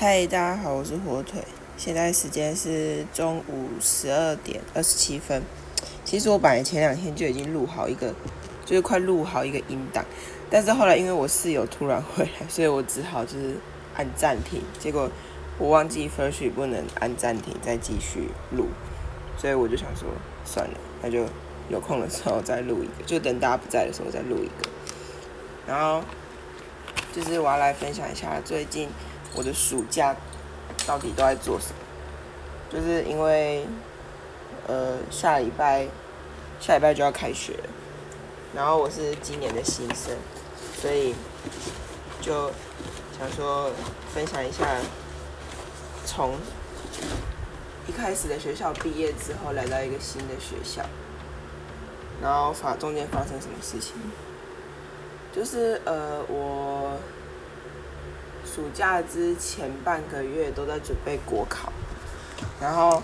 嗨，大家好，我是火腿。现在时间是中午十二点二十七分。其实我本来前两天就已经录好一个，就是快录好一个音档，但是后来因为我室友突然 回来，所以我只好就是按暂停。结果我忘记 First 不能按暂停再继续录，所以我就想说算了，那就有空的时候再录一个，就等大家不在的时候再录一个。然后就是我要来分享一下最近。我的暑假到底都在做什么？就是因为，呃，下礼拜下礼拜就要开学，然后我是今年的新生，所以就想说分享一下，从一开始的学校毕业之后，来到一个新的学校，然后发中间发生什么事情？就是呃，我。暑假之前半个月都在准备国考，然后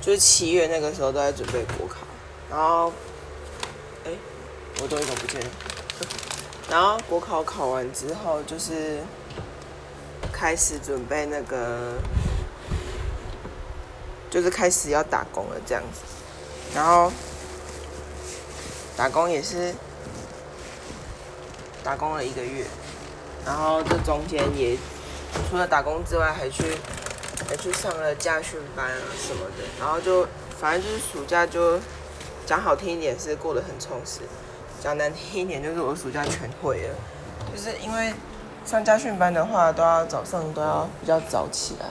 就是七月那个时候都在准备国考，然后，哎，我东西怎么不见了？然后国考考完之后，就是开始准备那个，就是开始要打工了这样子，然后打工也是打工了一个月。然后这中间也除了打工之外，还去还去上了家训班啊什么的。然后就反正就是暑假就讲好听一点是过得很充实，讲难听一点就是我暑假全会了。就是因为上家训班的话，都要早上都要比较早起来，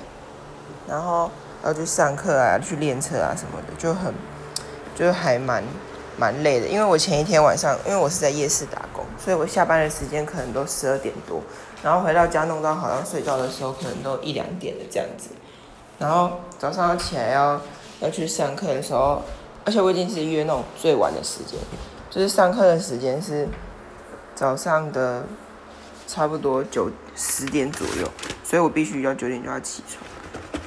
然后要去上课啊，去练车啊什么的，就很就还蛮蛮累的。因为我前一天晚上，因为我是在夜市打工。所以我下班的时间可能都十二点多，然后回到家弄到好像睡觉的时候可能都一两点的这样子，然后早上要起来要要去上课的时候，而且我已经是约那种最晚的时间，就是上课的时间是早上的差不多九十点左右，所以我必须要九点就要起床，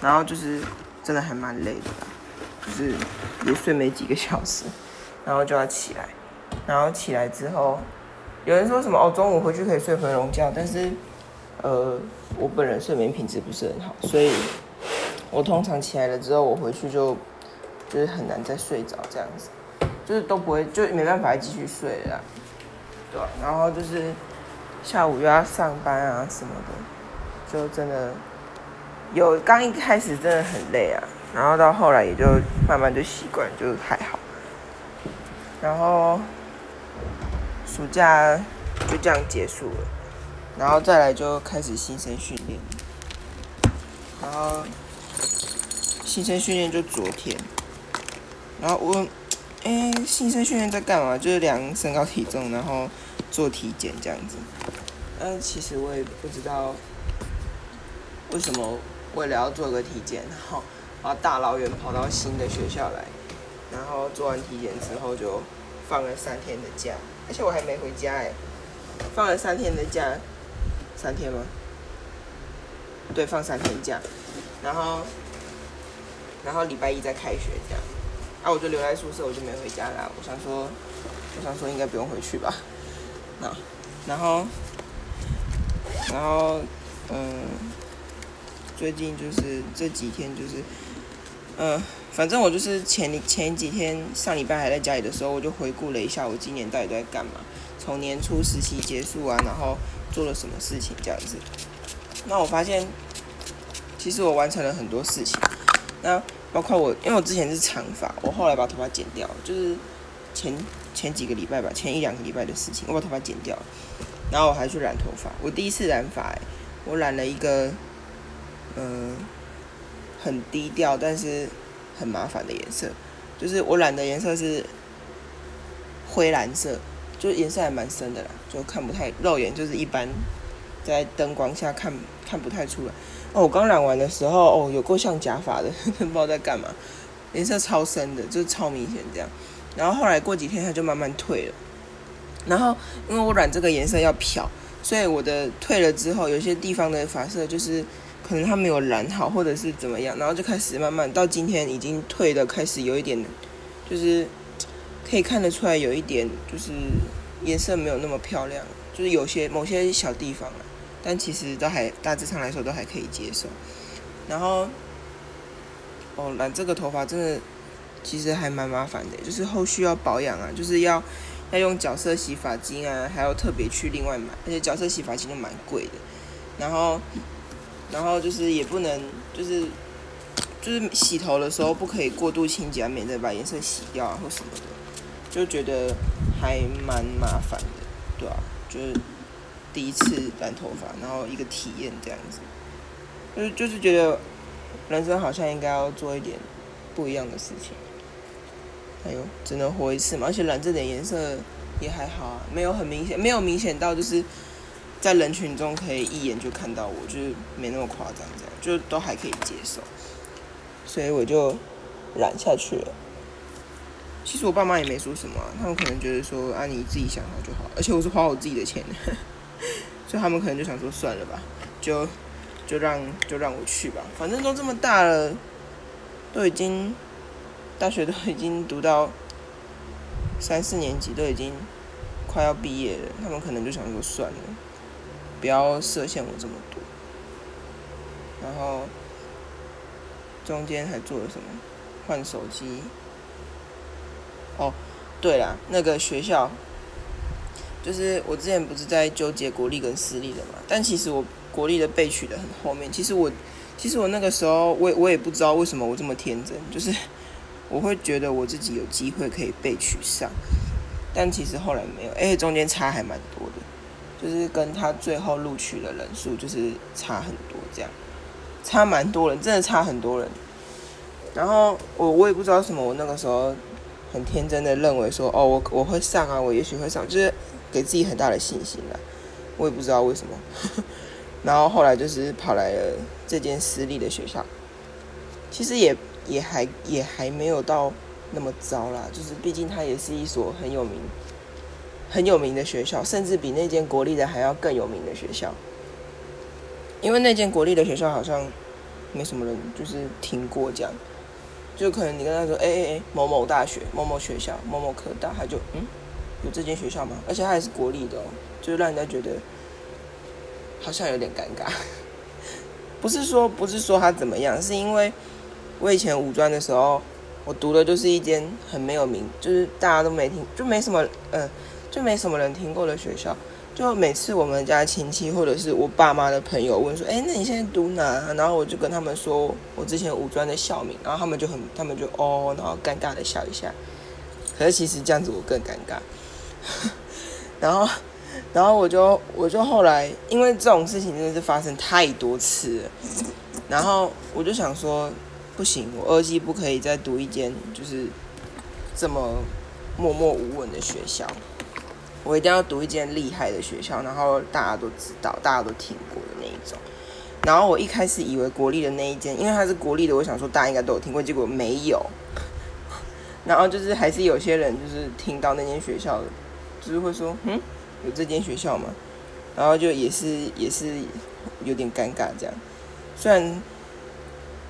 然后就是真的还蛮累的，就是也睡没几个小时，然后就要起来，然后起来之后。有人说什么哦，中午回去可以睡回笼觉，但是，呃，我本人睡眠品质不是很好，所以我通常起来了之后，我回去就就是很难再睡着这样子，就是都不会，就没办法继续睡了，对然后就是下午又要上班啊什么的，就真的有刚一开始真的很累啊，然后到后来也就慢慢就习惯，就还好，然后。暑假就这样结束了，然后再来就开始新生训练，然后新生训练就昨天，然后我，哎，新生训练在干嘛？就是量身高体重，然后做体检这样子。嗯，其实我也不知道为什么为了要做个体检，然后我要大老远跑到新的学校来，然后做完体检之后就放了三天的假。而且我还没回家哎，放了三天的假，三天吗？对，放三天假，然后，然后礼拜一再开学这样，啊，我就留在宿舍，我就没回家啦。我想说，我想说应该不用回去吧，那，然后，然后，嗯，最近就是这几天就是，嗯。反正我就是前前几天上礼拜还在家里的时候，我就回顾了一下我今年到底都在干嘛。从年初实习结束啊，然后做了什么事情这样子。那我发现，其实我完成了很多事情。那包括我，因为我之前是长发，我后来把头发剪掉，就是前前几个礼拜吧，前一两个礼拜的事情，我把头发剪掉。然后我还去染头发，我第一次染发，我染了一个，嗯，很低调，但是。很麻烦的颜色，就是我染的颜色是灰蓝色，就颜色还蛮深的啦，就看不太肉眼，就是一般在灯光下看看不太出来。哦，我刚染完的时候，哦，有够像假发的，不知道在干嘛，颜色超深的，就是超明显这样。然后后来过几天它就慢慢退了，然后因为我染这个颜色要漂，所以我的退了之后，有些地方的发色就是。可能它没有染好，或者是怎么样，然后就开始慢慢到今天已经退的，开始有一点，就是可以看得出来有一点，就是颜色没有那么漂亮，就是有些某些小地方啊，但其实都还大致上来说都还可以接受。然后，哦，染这个头发真的其实还蛮麻烦的，就是后续要保养啊，就是要要用角色洗发精啊，还要特别去另外买，而且角色洗发精都蛮贵的。然后，然后就是也不能就是就是洗头的时候不可以过度清洁，免得把颜色洗掉啊或什么的，就觉得还蛮麻烦的，对啊，就是第一次染头发，然后一个体验这样子。就是就是觉得人生好像应该要做一点不一样的事情。哎呦，只能活一次嘛，而且染这点颜色也还好啊，没有很明显，没有明显到就是在人群中可以一眼就看到我，就是没那么夸张，这样就都还可以接受。所以我就染下去了。其实我爸妈也没说什么，他们可能觉得说啊你自己想好就好，而且我是花我自己的钱，所以他们可能就想说算了吧，就。就让就让我去吧，反正都这么大了，都已经大学都已经读到三四年级，都已经快要毕业了，他们可能就想说算了，不要设限我这么多。然后中间还做了什么？换手机。哦，对了，那个学校，就是我之前不是在纠结国立跟私立的嘛，但其实我。国立的被取的很后面，其实我，其实我那个时候，我我也不知道为什么我这么天真，就是我会觉得我自己有机会可以被取上，但其实后来没有，而且中间差还蛮多的，就是跟他最后录取的人数就是差很多，这样差蛮多人，真的差很多人。然后我我也不知道什么，我那个时候很天真的认为说，哦，我我会上啊，我也许会上，就是给自己很大的信心啦。我也不知道为什么。然后后来就是跑来了这间私立的学校，其实也也还也还没有到那么糟啦，就是毕竟它也是一所很有名很有名的学校，甚至比那间国立的还要更有名的学校。因为那间国立的学校好像没什么人就是听过这样，就可能你跟他说，哎哎哎，某某大学、某某学校、某某科大，他就嗯，有这间学校吗？而且它还是国立的哦，就让人家觉得。好像有点尴尬，不是说不是说他怎么样，是因为我以前五专的时候，我读的就是一间很没有名，就是大家都没听，就没什么，嗯，就没什么人听过的学校。就每次我们家亲戚或者是我爸妈的朋友问说：“哎，那你现在读哪？”然后我就跟他们说我之前五专的校名，然后他们就很，他们就哦，然后尴尬的笑一下。可是其实这样子我更尴尬，然后。然后我就我就后来，因为这种事情真的是发生太多次了，然后我就想说，不行，我二季不可以再读一间就是这么默默无闻的学校，我一定要读一间厉害的学校，然后大家都知道、大家都听过的那一种。然后我一开始以为国立的那一间，因为它是国立的，我想说大家应该都有听过，结果没有。然后就是还是有些人就是听到那间学校，就是会说，嗯。有这间学校嘛，然后就也是也是有点尴尬这样，虽然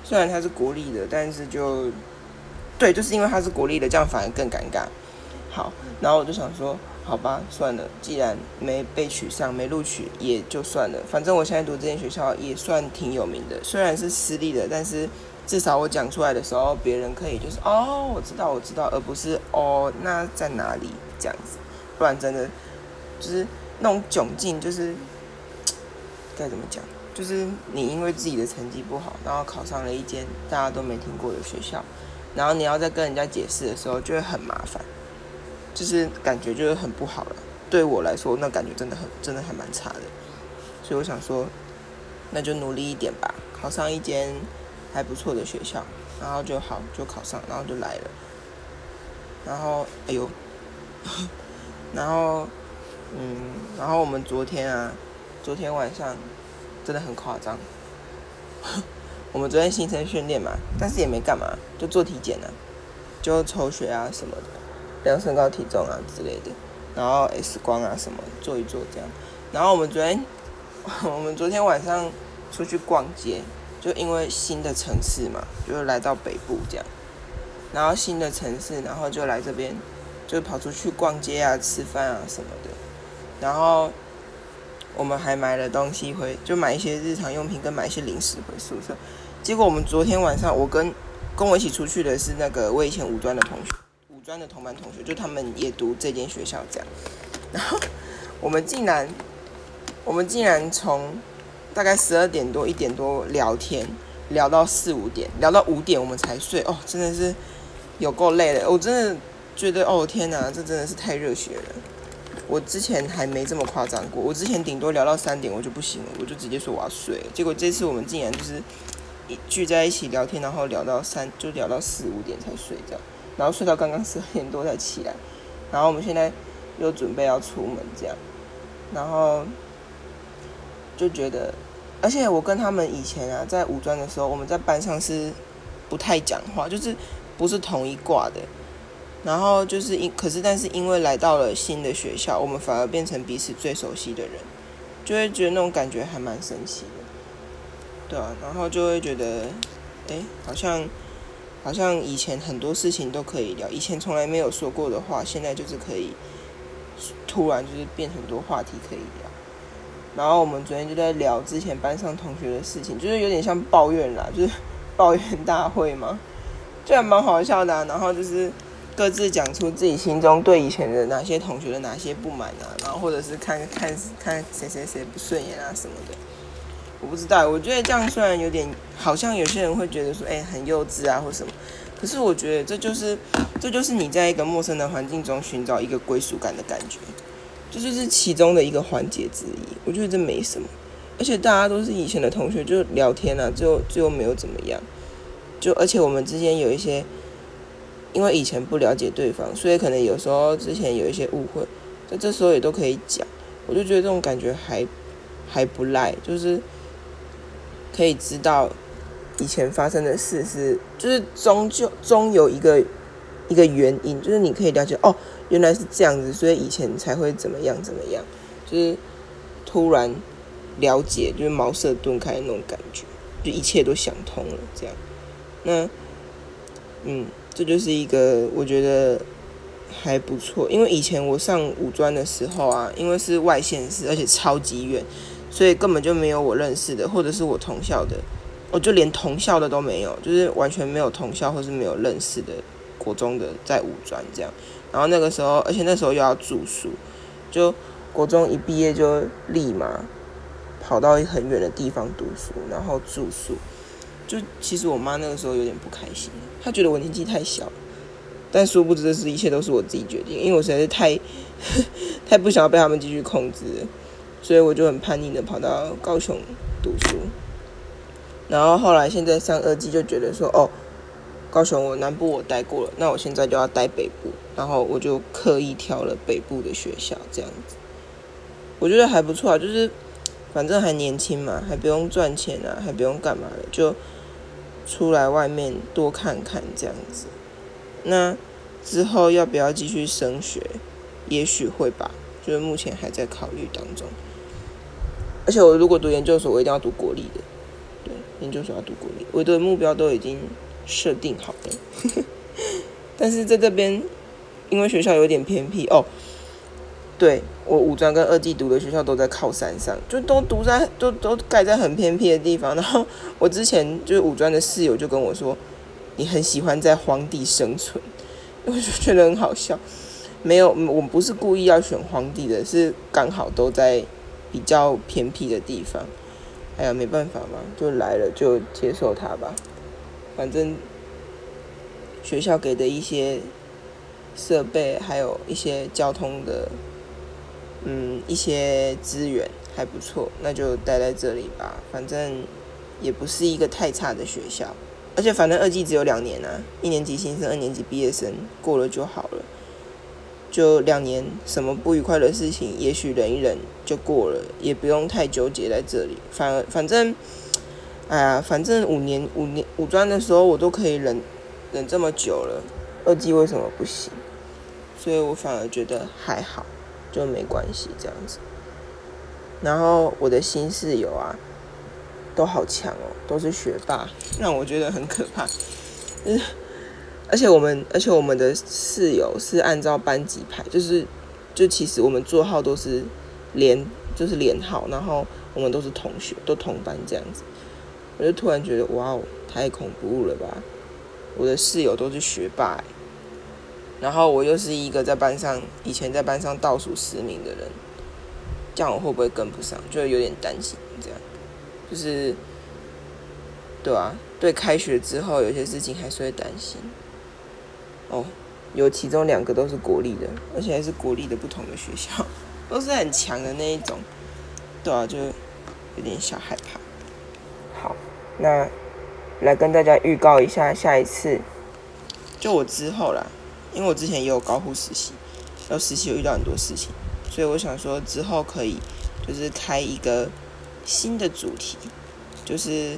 虽然它是国立的，但是就对，就是因为它是国立的，这样反而更尴尬。好，然后我就想说，好吧，算了，既然没被取上，没录取也就算了，反正我现在读这间学校也算挺有名的，虽然是私立的，但是至少我讲出来的时候，别人可以就是哦，我知道，我知道，而不是哦，那在哪里这样子，不然真的。就是那种窘境，就是该怎么讲？就是你因为自己的成绩不好，然后考上了一间大家都没听过的学校，然后你要再跟人家解释的时候，就会很麻烦，就是感觉就是很不好了。对我来说，那感觉真的很，真的还蛮差的。所以我想说，那就努力一点吧，考上一间还不错的学校，然后就好，就考上，然后就来了。然后，哎呦，然后。嗯，然后我们昨天啊，昨天晚上真的很夸张。我们昨天新生训练嘛，但是也没干嘛，就做体检啊，就抽血啊什么的，量身高体重啊之类的，然后 X 光啊什么做一做这样。然后我们昨天，我们昨天晚上出去逛街，就因为新的城市嘛，就来到北部这样。然后新的城市，然后就来这边，就跑出去逛街啊、吃饭啊什么的。然后我们还买了东西回，就买一些日常用品跟买一些零食回宿舍。结果我们昨天晚上，我跟跟我一起出去的是那个我以前五专的同学，专的同班同学，就他们也读这间学校这样。然后我们竟然，我们竟然从大概十二点多一点多聊天，聊到四五点，聊到五点我们才睡。哦，真的是有够累的。我真的觉得，哦天哪，这真的是太热血了。我之前还没这么夸张过，我之前顶多聊到三点我就不行了，我就直接说我要睡。结果这次我们竟然就是一。聚在一起聊天，然后聊到三，就聊到四五点才睡觉，然后睡到刚刚十二点多才起来，然后我们现在又准备要出门这样，然后就觉得，而且我跟他们以前啊在五专的时候，我们在班上是不太讲话，就是不是同一挂的，然后就是因可是但是因为来到了新的学校，我们反而变成彼此最熟悉的人，就会觉得那种感觉还蛮神奇的。对啊，然后就会觉得，哎，好像，好像以前很多事情都可以聊，以前从来没有说过的话，现在就是可以，突然就是变很多话题可以聊。然后我们昨天就在聊之前班上同学的事情，就是有点像抱怨啦，就是抱怨大会嘛，就还蛮好笑的。然后就是各自讲出自己心中对以前的哪些同学的哪些不满啊，然后或者是看看看谁谁谁不顺眼啊什么的。我不知道，我觉得这样虽然有点，好像有些人会觉得说，哎，很幼稚啊，或什么。可是我觉得这就是，这就是你在一个陌生的环境中寻找一个归属感的感觉，这就是其中的一个环节之一。我觉得这没什么，而且大家都是以前的同学，就聊天啊，最后最后没有怎么样。就而且我们之间有一些，因为以前不了解对方，所以可能有时候之前有一些误会，在这时候也都可以讲。我就觉得这种感觉还还不赖，就是。可以知道以前发生的事是，就是终究终有一个一个原因，就是你可以了解哦，原来是这样子，所以以前才会怎么样怎么样，就是突然了解，就是茅塞顿开那种感觉，就一切都想通了这样。那嗯，这就是一个我觉得还不错，因为以前我上五专的时候啊，因为是外县市，而且超级远。所以根本就没有我认识的，或者是我同校的，我就连同校的都没有，就是完全没有同校或是没有认识的国中的在五专这样。然后那个时候，而且那时候又要住宿，就国中一毕业就立马跑到很远的地方读书，然后住宿。就其实我妈那个时候有点不开心，她觉得我年纪太小，但殊不知这是一切都是我自己决定，因为我实在是太 太不想要被他们继续控制。所以我就很叛逆的跑到高雄读书，然后后来现在上二季就觉得说，哦，高雄我南部我待过了，那我现在就要待北部，然后我就刻意挑了北部的学校这样子，我觉得还不错啊，就是反正还年轻嘛，还不用赚钱啊，还不用干嘛的，就出来外面多看看这样子。那之后要不要继续升学？也许会吧，就是目前还在考虑当中。而且我如果读研究所，我一定要读国立的。对，研究所要读国立，我的目标都已经设定好了。但是在这边，因为学校有点偏僻哦。对我五专跟二技读的学校都在靠山上，就都读在都都盖在很偏僻的地方。然后我之前就是五专的室友就跟我说：“你很喜欢在荒地生存。”我就觉得很好笑。没有，我们不是故意要选荒地的，是刚好都在。比较偏僻的地方，哎呀，没办法嘛，就来了就接受它吧。反正学校给的一些设备，还有一些交通的，嗯，一些资源还不错，那就待在这里吧。反正也不是一个太差的学校，而且反正二季只有两年啊，一年级新生，二年级毕业生，过了就好。就两年，什么不愉快的事情，也许忍一忍就过了，也不用太纠结在这里。反而反正，哎呀，反正五年五年五专的时候我都可以忍忍这么久了，二季为什么不行？所以我反而觉得还好，就没关系这样子。然后我的新室友啊，都好强哦，都是学霸，让我觉得很可怕。而且我们，而且我们的室友是按照班级排，就是，就其实我们座号都是连就是连号，然后我们都是同学，都同班这样子。我就突然觉得，哇哦，太恐怖了吧！我的室友都是学霸，然后我又是一个在班上以前在班上倒数十名的人，这样我会不会跟不上？就有点担心，这样就是，对啊，对，开学之后有些事情还是会担心。哦，有其中两个都是国立的，而且还是国立的不同的学校，都是很强的那一种，对啊，就有点小害怕。好，那。来跟大家预告一下，下一次就我之后啦，因为我之前也有高护实习，然后实习有遇到很多事情，所以我想说之后可以就是开一个新的主题，就是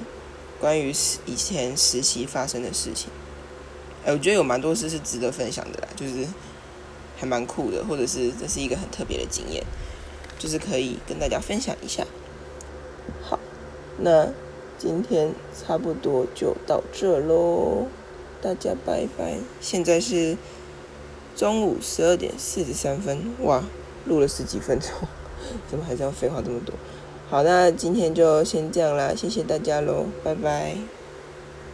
关于以前实习发生的事情。我觉得有蛮多事是值得分享的啦，就是还蛮酷的，或者是这是一个很特别的经验，就是可以跟大家分享一下。好，那。今天差不多就到这喽，大家拜拜。现在是中午十二点四十三分，哇，录了十几分钟，怎么还是要废话这么多？好，那今天就先这样啦，谢谢大家喽，拜拜。